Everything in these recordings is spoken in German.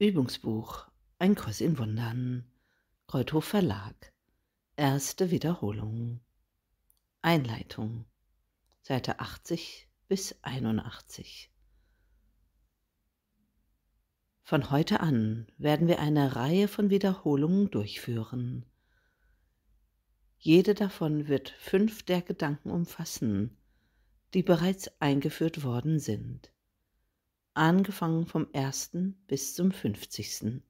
Übungsbuch Ein Kurs in Wundern. Kreuthof Verlag. Erste Wiederholung. Einleitung. Seite 80 bis 81 Von heute an werden wir eine Reihe von Wiederholungen durchführen. Jede davon wird fünf der Gedanken umfassen, die bereits eingeführt worden sind angefangen vom ersten bis zum fünfzigsten.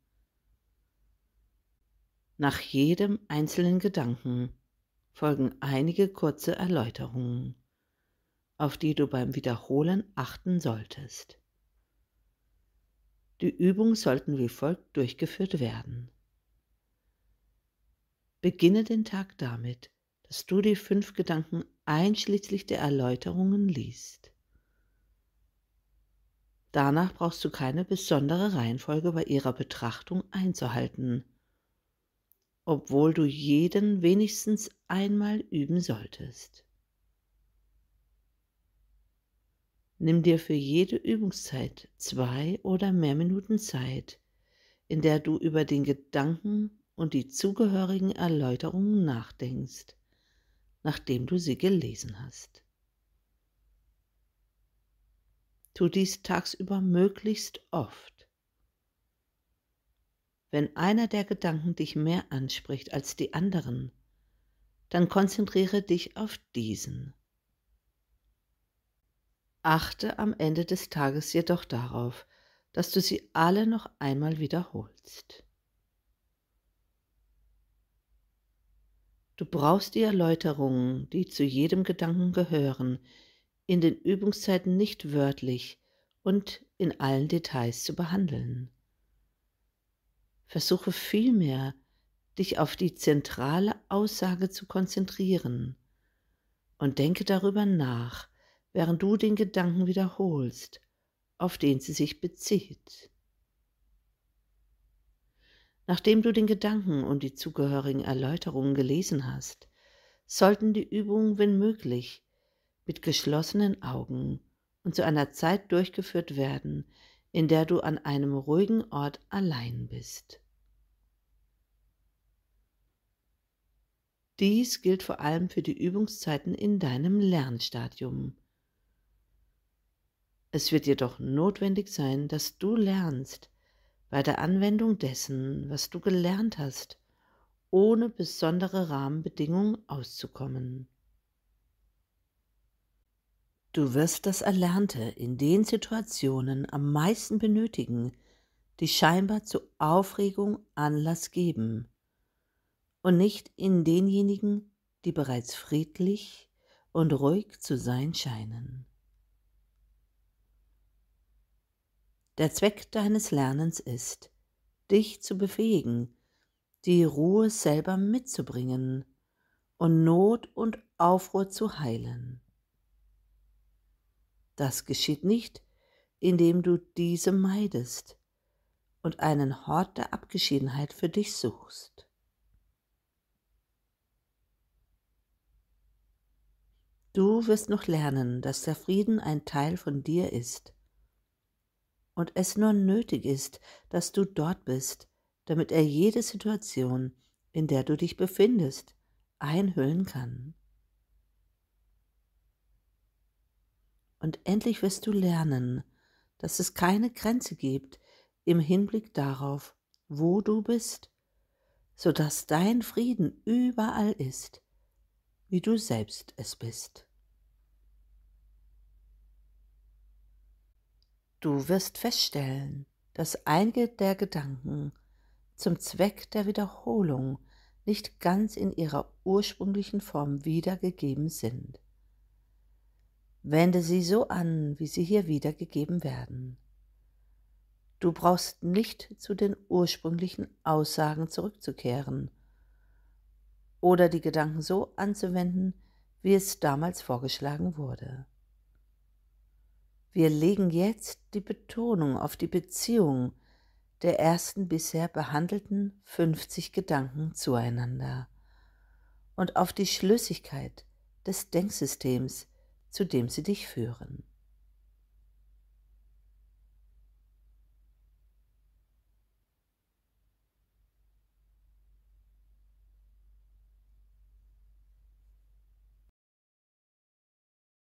Nach jedem einzelnen Gedanken folgen einige kurze Erläuterungen, auf die du beim Wiederholen achten solltest. Die Übungen sollten wie folgt durchgeführt werden. Beginne den Tag damit, dass du die fünf Gedanken einschließlich der Erläuterungen liest. Danach brauchst du keine besondere Reihenfolge bei ihrer Betrachtung einzuhalten, obwohl du jeden wenigstens einmal üben solltest. Nimm dir für jede Übungszeit zwei oder mehr Minuten Zeit, in der du über den Gedanken und die zugehörigen Erläuterungen nachdenkst, nachdem du sie gelesen hast. Tu dies tagsüber möglichst oft. Wenn einer der Gedanken dich mehr anspricht als die anderen, dann konzentriere dich auf diesen. Achte am Ende des Tages jedoch darauf, dass du sie alle noch einmal wiederholst. Du brauchst die Erläuterungen, die zu jedem Gedanken gehören, in den Übungszeiten nicht wörtlich und in allen Details zu behandeln. Versuche vielmehr, dich auf die zentrale Aussage zu konzentrieren und denke darüber nach, während du den Gedanken wiederholst, auf den sie sich bezieht. Nachdem du den Gedanken und die zugehörigen Erläuterungen gelesen hast, sollten die Übungen, wenn möglich, mit geschlossenen Augen und zu einer Zeit durchgeführt werden, in der du an einem ruhigen Ort allein bist. Dies gilt vor allem für die Übungszeiten in deinem Lernstadium. Es wird jedoch notwendig sein, dass du lernst, bei der Anwendung dessen, was du gelernt hast, ohne besondere Rahmenbedingungen auszukommen. Du wirst das Erlernte in den Situationen am meisten benötigen, die scheinbar zu Aufregung Anlass geben, und nicht in denjenigen, die bereits friedlich und ruhig zu sein scheinen. Der Zweck deines Lernens ist, dich zu befähigen, die Ruhe selber mitzubringen und Not und Aufruhr zu heilen. Das geschieht nicht, indem du diese meidest und einen Hort der Abgeschiedenheit für dich suchst. Du wirst noch lernen, dass der Frieden ein Teil von dir ist und es nur nötig ist, dass du dort bist, damit er jede Situation, in der du dich befindest, einhüllen kann. Und endlich wirst du lernen, dass es keine Grenze gibt im Hinblick darauf, wo du bist, so dass dein Frieden überall ist, wie du selbst es bist. Du wirst feststellen, dass einige der Gedanken zum Zweck der Wiederholung nicht ganz in ihrer ursprünglichen Form wiedergegeben sind. Wende sie so an, wie sie hier wiedergegeben werden. Du brauchst nicht zu den ursprünglichen Aussagen zurückzukehren oder die Gedanken so anzuwenden, wie es damals vorgeschlagen wurde. Wir legen jetzt die Betonung auf die Beziehung der ersten bisher behandelten 50 Gedanken zueinander und auf die Schlüssigkeit des Denksystems, zu dem sie dich führen.